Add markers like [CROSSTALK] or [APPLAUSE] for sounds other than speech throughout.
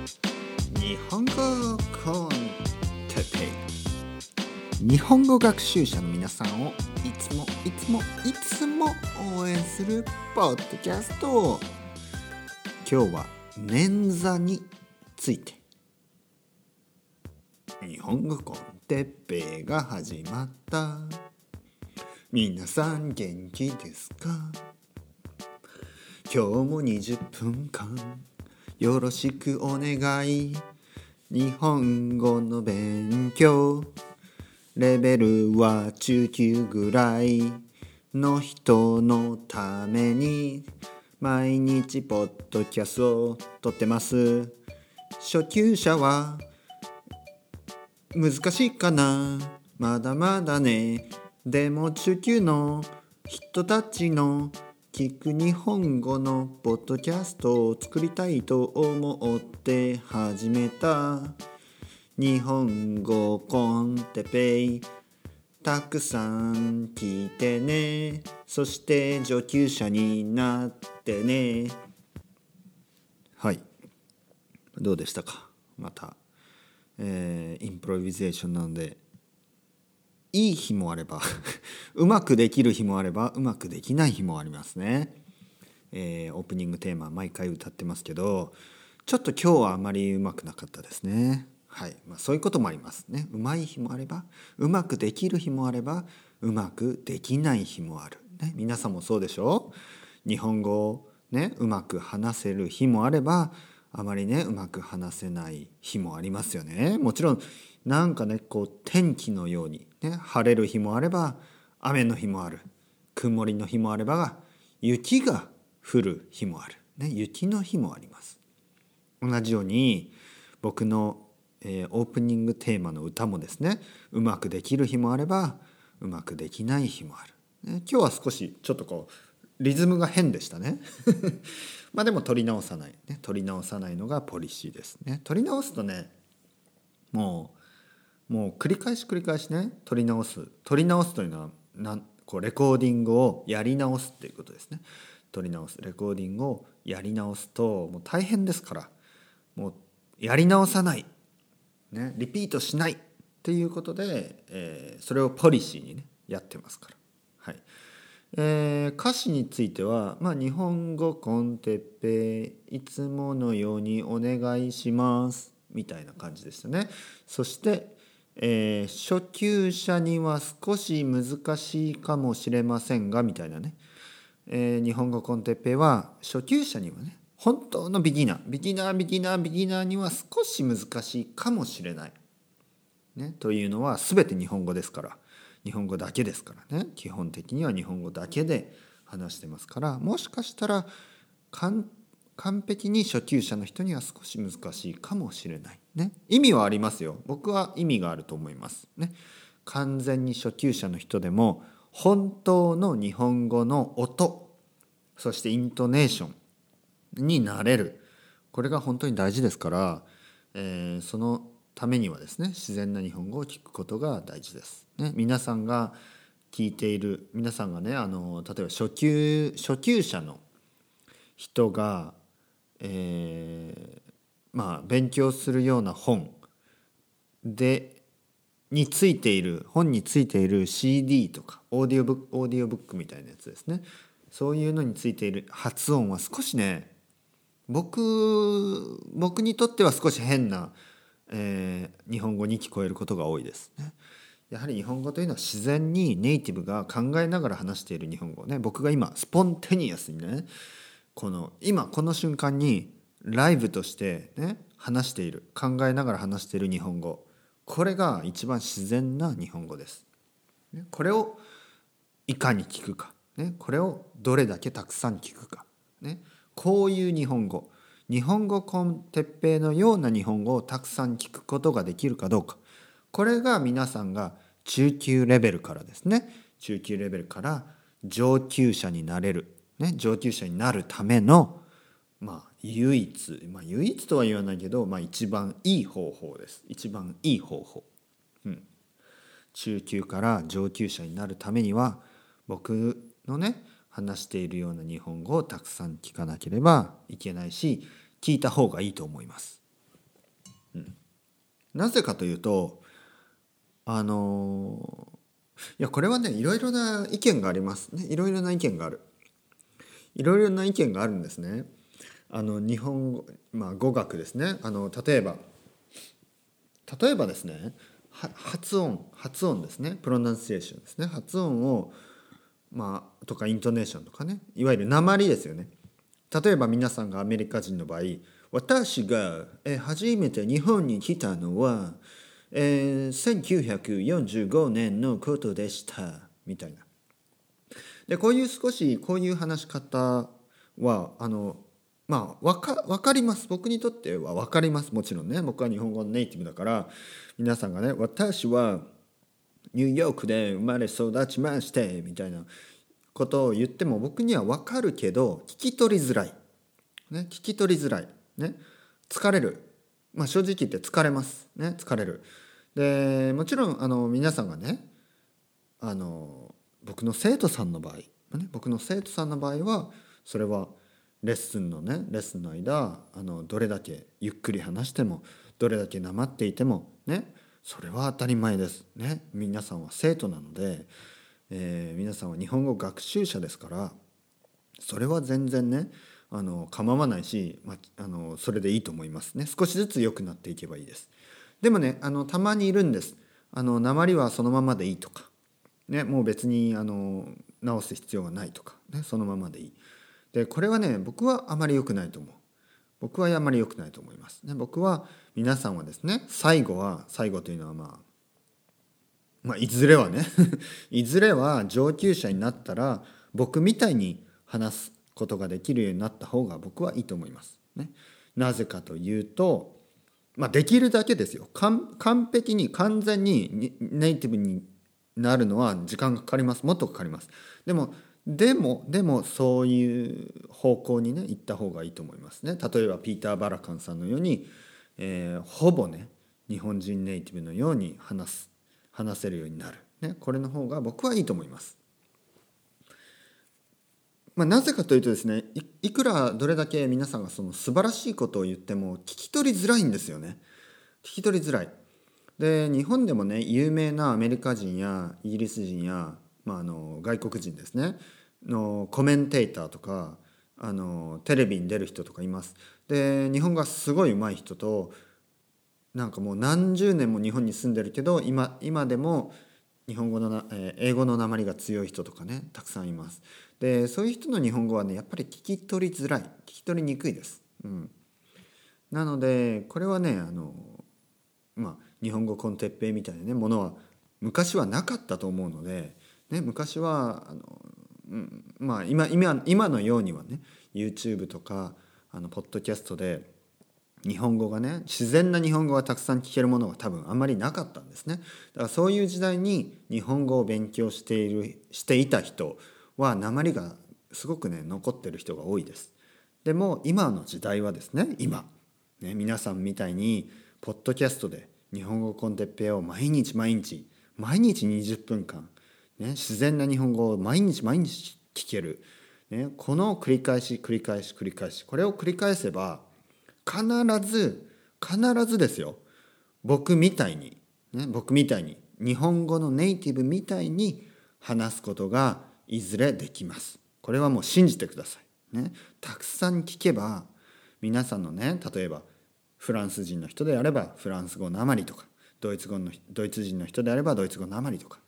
日本語コンテペイ日本語学習者の皆さんをいつもいつもいつも応援するポッドキャスト。今日は捻挫について。日本語コンテッペイが始まった。皆さん元気ですか？今日も20分間。よろしくお願い。日本語の勉強。レベルは中級ぐらいの人のために毎日ポッドキャストを撮ってます。初級者は難しいかな？まだまだね。でも中級の人たちの聞く日本語のポッドキャストを作りたいと思って始めた。日本語コンテペイ。たくさん聞いてね。そして上級者になってね。はい。どうでしたか？また、えー、インプロビゼーションなので。いい日もあれば [LAUGHS] うまくできる日もあればうまくできない日もありますね。えー、オープニングテーマ毎回歌ってますけどちょっと今日はあまりうまくなかったですね。はいまあ、そういうこともありますね。うまい日もあればうまくできる日もあればうまくできない日もある。ね、皆さんもそうでしょ？う日本語をねうまく話せる日もあればあまりねうまく話せない日もありますよね。もちろんなんかねこう天気のように、ね、晴れる日もあれば雨の日もある。曇りの日もあれば雪が降る日もある、ね、雪の日もあります。同じように僕の、えー、オープニングテーマの歌もですねうまくできる日もあればうまくできない日もある、ね、今日は少しちょっとこうリズムが変でしたね。[LAUGHS] まあでも取り直さない、ね、取り直さないのがポリシーですね。取り直すとねもうもう繰り返し繰り返しね撮り直す撮り直すというのはなんこうレコーディングをやり直すっていうことですね撮り直すレコーディングをやり直すともう大変ですからもうやり直さない、ね、リピートしないっていうことで、えー、それをポリシーにねやってますから。はいえー、歌詞については、まあ、日本語コンテッペいつものようにお願いしますみたいな感じでしたね。そしてえー、初級者には少し難しいかもしれませんがみたいなね、えー、日本語コンテッペは初級者にはね本当のビギナー。ビギナービギナービギナーには少し難しいかもしれない、ね、というのは全て日本語ですから。日本語だけですからね。基本的には日本語だけで話してますから。もしかしたら完璧に初級者の人には少し難しいかもしれない。ね、意味はありますよ。僕は意味があると思います。ね、完全に初級者の人でも本当の日本語の音そしてイントネーションになれるこれが本当に大事ですから、えー、そのためにはですね自然な日本語を聞くことが大事です。ね、皆さんが聞いている皆さんがねあの例えば初級初級者の人がえー、まあ勉強するような本でについている本についている CD とかオーディオブックオーディオブックみたいなやつですねそういうのについている発音は少しね僕僕にとっては少し変な、えー、日本語に聞こえることが多いですね。やはり日本語というのは自然にネイティブが考えながら話している日本語ね僕が今スポンテニアスにねこの今この瞬間にライブとしてね話している。考えながら話している日本語。これが一番自然な日本語です。これをいかに聞くか、ね、これをどれだけたくさん聞くか、ね、こういう日本語。日本語コンテッペイのような日本語をたくさん聞くことができるかどうか。これが皆さんが中級レベルからですね。中級レベルから上級者になれる。ね、上級者になるための、まあ、唯一、まあ、唯一とは言わないけど、まあ、一番いい方法です。一番いい方法、うん、中級から上級者になるためには僕のね話しているような日本語をたくさん聞かなければいけないし聞いた方がいいと思います。なぜかというとあのいやこれはねいろいろな意見がありますね。いろいろな意見がある。いろいろな意見があるんですね。あの日本語まあ語学ですね。あの例えば例えばですね発音発音ですね。プロナンシエーションですね。発音をまあとかイントネーションとかね。いわゆる鉛ですよね。例えば皆さんがアメリカ人の場合私がえ初めて日本に来たのは、えー、1945年のことでした。みたいな。でこういう少しこういう話し方はあのまあ分か分かります。僕にとっては分かります。もちろんね。僕は日本語のネイティブだから皆さんがね私はニューヨークで生まれ育ちましてみたいなことを言っても僕には分かるけど聞き取りづらい、ね、聞き取りづらい、ね、疲れる、まあ、正直言って疲れます、ね、疲れる。でもちろんあの皆さんがねあの僕の生徒さんの場合、ね、僕の生徒さんの場合はそれはレッスンのねレッスンの間あのどれだけゆっくり話してもどれだけなまっていてもねそれは当たり前です。ね皆さんは生徒なので、えー、皆さんは日本語学習者ですからそれは全然ねあの構わないし、まあのそれでいいと思います。ね少しずつ良くなっていけばいいです。でもねあのたまにいるんです。あの鉛はそのままでいいとか。ねもう別にあの直す必要がないとか。ねそのままでいい。でこれはね僕はあまり良くないと思う。僕はあまり良くないと思います、ね、僕は皆さんはですね最後は最後というのはまあまあいずれはね [LAUGHS] いずれは上級者になったら僕みたいに話すことができるようになった方が僕はいいと思います。ね、なぜかというと、まあ、できるだけですよ。完璧に完全にネイティブになるのは時間がかかります。もっとかかります。でもでもでもそういう方向にね行った方がいいと思いますね。例えばピーター・バラカンさんのように、えー、ほぼね日本人ネイティブのように話す話せるようになる、ね、これの方が僕はいいと思います。まあ、なぜかというとですねいくらどれだけ皆さんがその素晴らしいことを言っても聞き取りづらいんですよね。聞き取りづらい。で日本でもね有名なアメリカ人やイギリス人やまあ、あの外国人ですねのコメンテーターとかあのテレビに出る人とかいます。で日本がすごい上手い人となんかもう何十年も日本に住んでるけど今今でも日本語のな、えー、英語の鉛が強い人とかねたくさんいます。でそういう人の日本語はねやっぱり聞き取りづらい聞き取りにくいです。うん、なのでこれはねあのまあ日本語コンテッペイみたいなねものは昔はなかったと思うのでね、昔はあの、まあ今今今のようにはね YouTube とかあのポッドキャストで日本語がね自然な日本語がたくさん聞けるものが多分あんまりなかったんですね。だからそういう時代に日本語を勉強しているしていた人は鉛がすごくね残ってる人が多いです。でも今の時代はですね今ね皆さんみたいにポッドキャストで日本語コンテッペイを毎日毎日毎日20分間ね、自然な日本語を毎日毎日聞ける、ね、この繰り返し繰り返し繰り返しこれを繰り返せば必ず必ずですよ僕みたいに、ね、僕みたいに日本語のネイティブみたいに話すことがいずれできます。これはもう信じてください。ね、たくさん聞けば皆さんのね例えばフランス人の人であればフランス語のあまりとかドイツ語のドイツ人の人であればドイツ語のあまりとか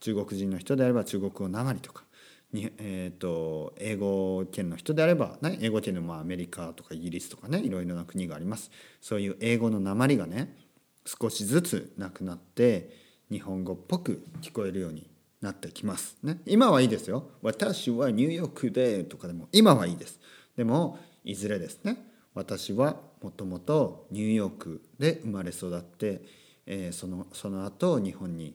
中国人の人であれば中国語なまりとかに、えーと、英語圏の人であれば、ね、英語圏のまアメリカとかイギリスとかねいろいろな国があります。そういう英語のなまりがね少しずつなくなって日本語っぽく聞こえるようになってきます、ね、今はいいですよ「私はニューヨークで」とかでも今はいいです。でもいずれです。ね私はもともとニューヨークで生まれ育って、えー、そのその後日本に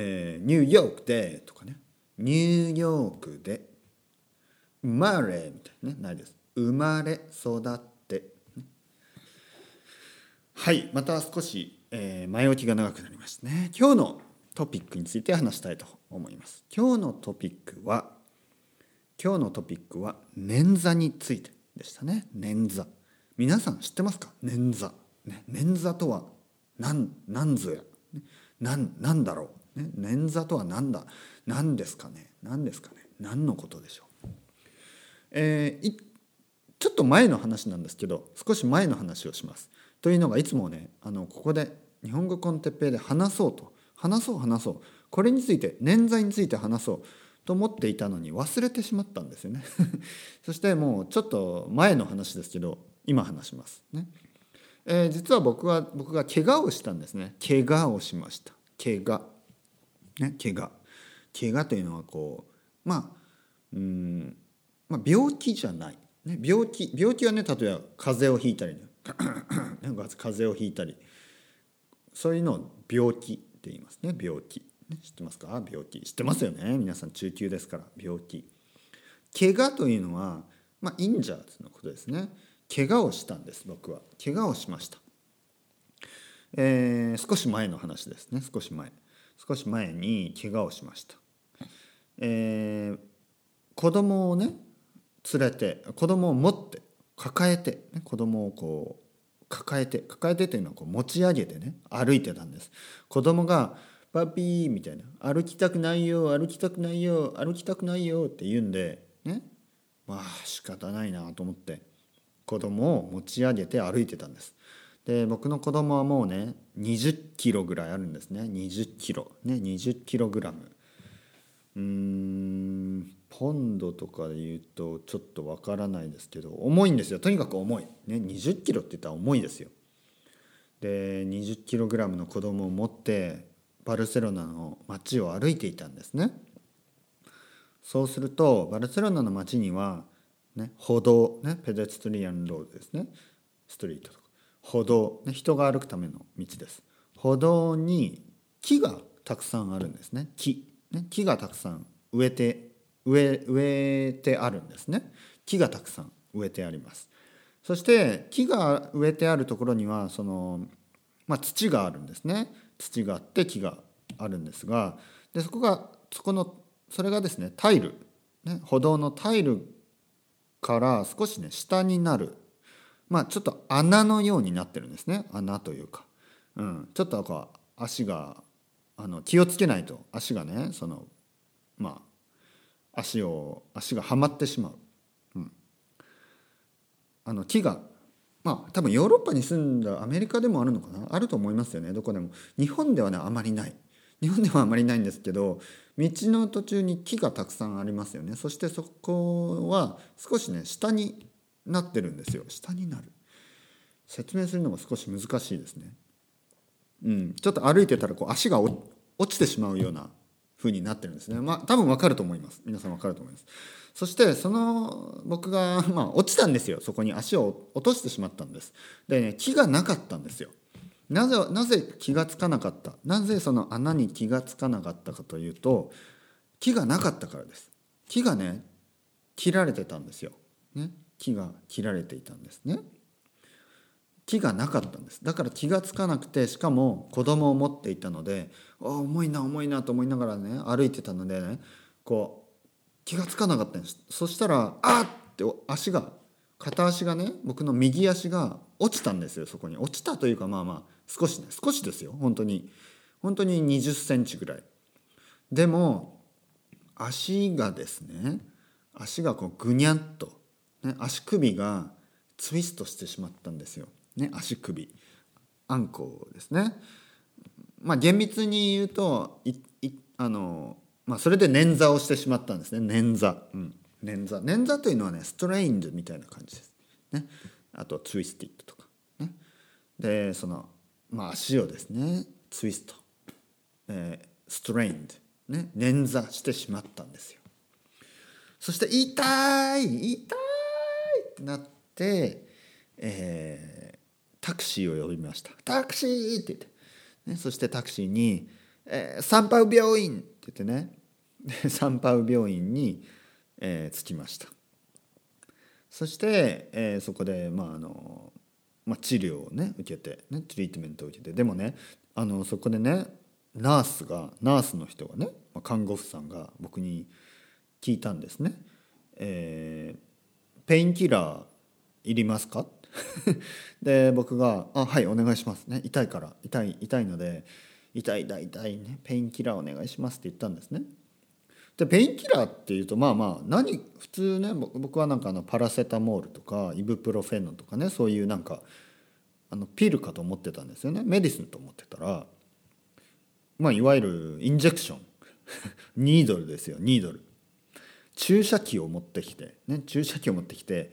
えーニューヨークでとかね。ニューヨークで。生まれみたいなね。ないです。生まれ育って。はい。また少し、えー前置きが長くなりましたね。今日のトピックについて話したいと思います。今日のトピックは今日のトピックは捻挫についてでしたね。捻挫。皆さん知ってますか？捻挫、ね、捻挫とは何何ぞや、ね、なんなんだろう、ね、捻挫とは何だ？何ですかね？何ですかね？何のことでしょう？えーちょっと前の話なんですけど少し前の話をします。というのがいつもねあのここで日本語コンテッペイで話そうと。話そう話そう。これについて捻挫について話そう。と思っていたのに忘れてしまったんですよね。[LAUGHS] そしてもうちょっと前の話ですけど今話します。ね。えー実は僕は僕が怪我をしたんですね。怪我をしました。怪我。ね怪我。怪我というのはこうまあうんまあ、病気じゃない、ね、病気病気はね例えば風邪をひいたりね。[CLEARS THROAT] ね風邪をひいたり。そういうのを病気って言いますね。病気、ね、知ってますか？病気。知ってますよね。皆さん中級ですから。病気。怪我というのは、まあ、インジャーズのことですね。怪我をしたんです僕は。怪我をしました。えー少し前の話ですね。少し前。少し前に怪我をしました。えー子供をね連れて子供を持って抱えて、ね、子供をこう抱えて抱えてというのはこう持ち上げてね歩いてたんです。子供が「パピー」みたいな「歩きたくないよ歩きたくないよ歩きたくないよ」って言うんでねまあ仕方ないなと思って子供を持ち上げて歩いてたんです。で僕の子供はもうね20キロぐらいあるんですね。20キロ。ね20キログラム。うーんポンドとかで言うとちょっとわからないですけど重いんですよ。とにかく重い、ね、20キロって言ったら重いですよ。で20キログラムの子供を持ってバルセロナの街を歩いていたんですね。そうするとバルセロナの街には、ね、歩道、ね、ペデストリアンロードですね。ストリートと歩道、人が歩くための道です。歩道に木がたくさんあるんですね。木、ね、木がたくさん植えて植え植えてあるんですね。木がたくさん植えてあります。そして木が植えてあるところにはその、まあ、土があるんですね。土があって木があるんですがでそこがそこのそれがですねタイル、ね、歩道のタイルから少しね下になるまあちょっと穴のようになってるんですね。穴というか、うん、ちょっとこう足があの気をつけないと。足がねそのまあ足を足がはまってしまう、うん、あの木がまあ多分ヨーロッパに住んだアメリカでもあるのかな？あると思いますよね。どこでも。日本ではねあまりない。日本ではあまりないんですけど道の途中に木がたくさんありますよね。そしてそこは少しね下になってるんですよ。下になる。説明するのが少し難しいですね。うん。ちょっと歩いてたらこう足が落ちてしまうような風になってるんですね。まあ多分わかると思います。皆さんわかると思います。そしてその僕がまあ落ちたんですよ。そこに足を落としてしまったんです。でね木がなかったんですよ。なぜなぜ気がつかなかった？なぜその穴に気がつかなかったかというと木がなかったからです。木がね切られてたんですよ、ね、木が切られていたんですね。木がなかったんです。だから気がつかなくてしかも子供を持っていたのであ重いな重いなと思いながらね歩いてたのでねこう気がつかなかったんです。そしたらあっって足が片足がね僕の右足が落ちたんですよそこに。落ちたというかまあまあ少しね少しですよ本当に。本当に20センチぐらい。でも足がですね足がこうぐにゃっと、ね、足首がツイストしてしまったんですよ、ね、足首。あんこですね。まあ厳密に言うといいあの、まあ、それで捻挫をしてしまったんですね。捻挫、うん、捻挫。捻挫というのはねストレインドみたいな感じです、ね、あとツイスティッドとか、ね、でその、まあ、足をですねツイスト、えー、ストレインド、ね、捻挫してしまったんですよ。そして痛い！痛い！なって、えータクシーを呼びましたタクシーって言って、ね、そしてタクシーに、えー、サンパウ病院!」って言ってねサンパウ病院に、えー、着きましたそして、えー、そこで、まああのまあ、治療をね受けて、ね、トリートメントを受けてでもねあのそこでねナースがナースの人がね、まあ、看護婦さんが僕に聞いたんですね。えー、ペインキラーいりますか？[LAUGHS] で僕が「あはいお願いしますね。痛いから痛い痛いので痛い痛い痛いね。 painkiller お願いします」って言ったんですね。で painkiller っていうとまあまあ何普通ね僕はなんかあのパラセタモールとかイブプロフェノとかねそういうなんかあのピルかと思ってたんですよね。 medicine と思ってたらまあいわゆる injection。needle [LAUGHS] ですよ needle。注射器を持ってきて、ね、注射器を持ってきて、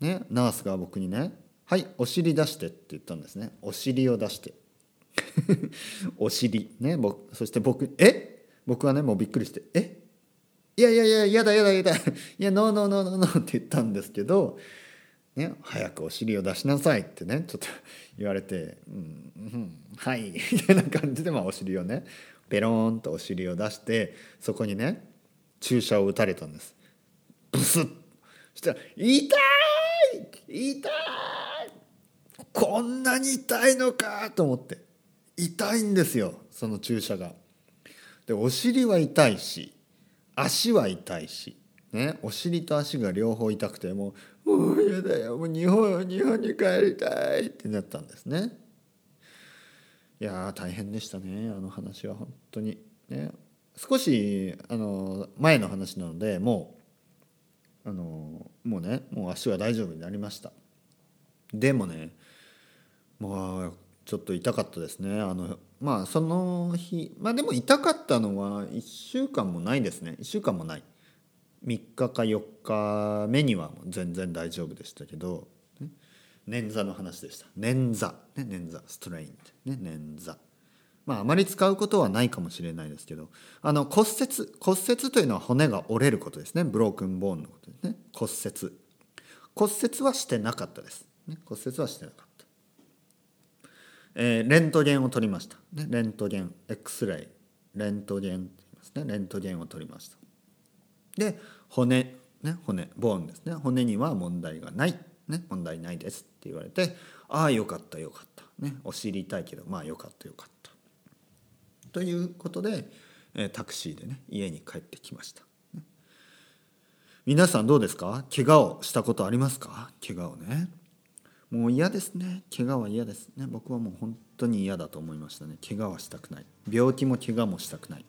ね、ナースが僕にね「はいお尻出して」って言ったんですね。お尻を出して。[LAUGHS] お尻。ね僕そして僕え？僕はねもうびっくりして「え？いやいやいややだやだやだ。[LAUGHS] いやノーノーノーノーノー」って言ったんですけど、ね、早くお尻を出しなさいってねちょっと [LAUGHS] 言われて「うん、うん、はい」みたいな感じで、まあ、お尻をねペローンとお尻を出してそこにね注射を打たれたんですブスッそしたら「痛い痛いこんなに痛いのか!」と思って痛いんですよその注射が。でお尻は痛いし足は痛いし、ね、お尻と足が両方痛くてもう「もう嫌だよもう日本日本に帰りたい」ってなったんですね。いや大変でしたねあの話は本当にね少しあの前の話なのでもうあのもうねもう足は大丈夫になりました。でもねまあちょっと痛かったですね。あのまあその日まあでも痛かったのは1週間もないですね。1週間もない。3日か4日目には全然大丈夫でしたけど、ね、捻挫の話でした。捻挫。ね捻挫。ストレインね捻挫。まああまり使うことはないかもしれないですけどあの骨折骨折というのは骨が折れることですね。ブロークンボーンのことですね。骨折。骨折はしてなかったです、ね、骨折はしてなかった、えー、レントゲンを取りました、ね、レントゲン X レイ。レントゲンって言いますね。レントゲンを取りました。で骨ね。骨ボーンですね。骨には問題がない、ね、問題ないですって言われてああよかったよかった。ね。お尻痛いけどまあよかったよかった。ということで、えタクシーでね家に帰ってきました。皆さんどうですか？怪我をしたことありますか？怪我をね。もう嫌ですね。怪我は嫌ですね。僕はもう本当に嫌だと思いましたね。怪我はしたくない。病気も怪我もしたくない。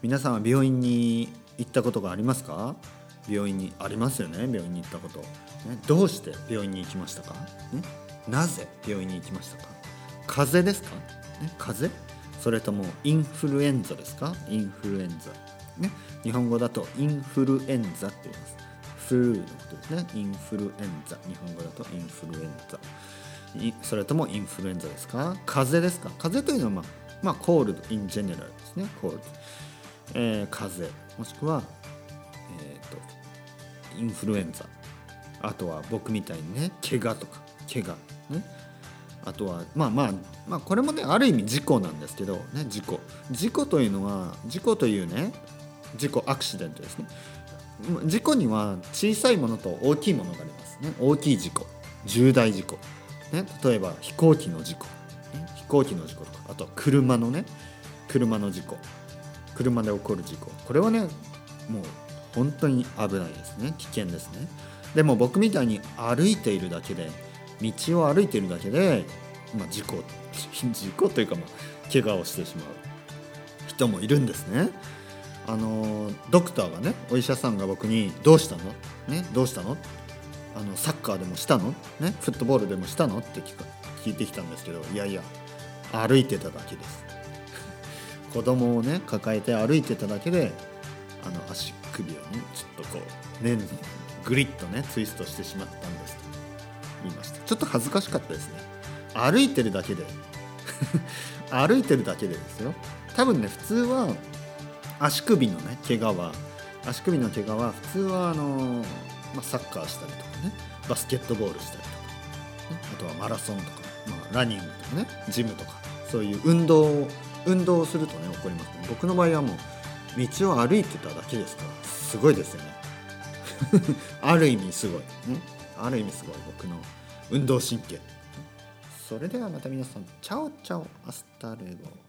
皆さんは病院に行ったことがありますか？病院にありますよね病院に行ったこと、ね、どうして病院に行きましたか、ね、なぜ病院に行きましたか？風邪ですか、ね、風？邪それともインフルエンザですか？インフルエンザ。ね、日本語だとインフルエンザって言います。フルーのことですね。インフルエンザ。日本語だとインフルエンザ。それともインフルエンザですか？風邪ですか？風邪というのは、まあ、まあ、コールド、インジェネラルですね。コールド。えー、風邪。もしくは、えっ、ー、と、インフルエンザ。あとは僕みたいにね、怪我とか、怪我。ね？あとはまあまあまあこれもねある意味事故なんですけどね事故。事故というのは事故というね事故アクシデントですね。事故には小さいものと大きいものがありますね。大きい事故。重大事故、ね、例えば飛行機の事故、ね、飛行機の事故とか。あとは車のね車の事故。車で起こる事故。これはねもう本当に危ないですね。危険ですね。でも僕みたいに歩いているだけで道を歩いているだけで、まあ、事故 [LAUGHS] 事故というか、まあ、怪我をしてしまう人もいるんですね。あのドクターがねお医者さんが僕に「どうしたの？ねどうしたの？あのサッカーでもしたの？ねフットボールでもしたの?」って聞か聞いてきたんですけどいやいや歩いてただけです。[LAUGHS] 子供をね抱えて歩いてただけであの足首をねちょっとこうねグリッとねツイストしてしまったんです言いました。ちょっと恥ずかしかったですね。歩いてるだけで。[LAUGHS] 歩いてるだけでですよ。多分ね普通は足首のね怪我は足首の怪我は普通はあの、まあ、サッカーしたりとかね。バスケットボールしたりとか、ね、あとはマラソンとか、まあ、ランニングとかね。ジムとか。そういう運動を運動をするとね起こりますね。僕の場合はもう道を歩いてただけですからすごいですよね。[LAUGHS] ある意味すごい、ね、ある意味すごい僕の運動神経。それではまた皆さん ciao ciao hasta luego。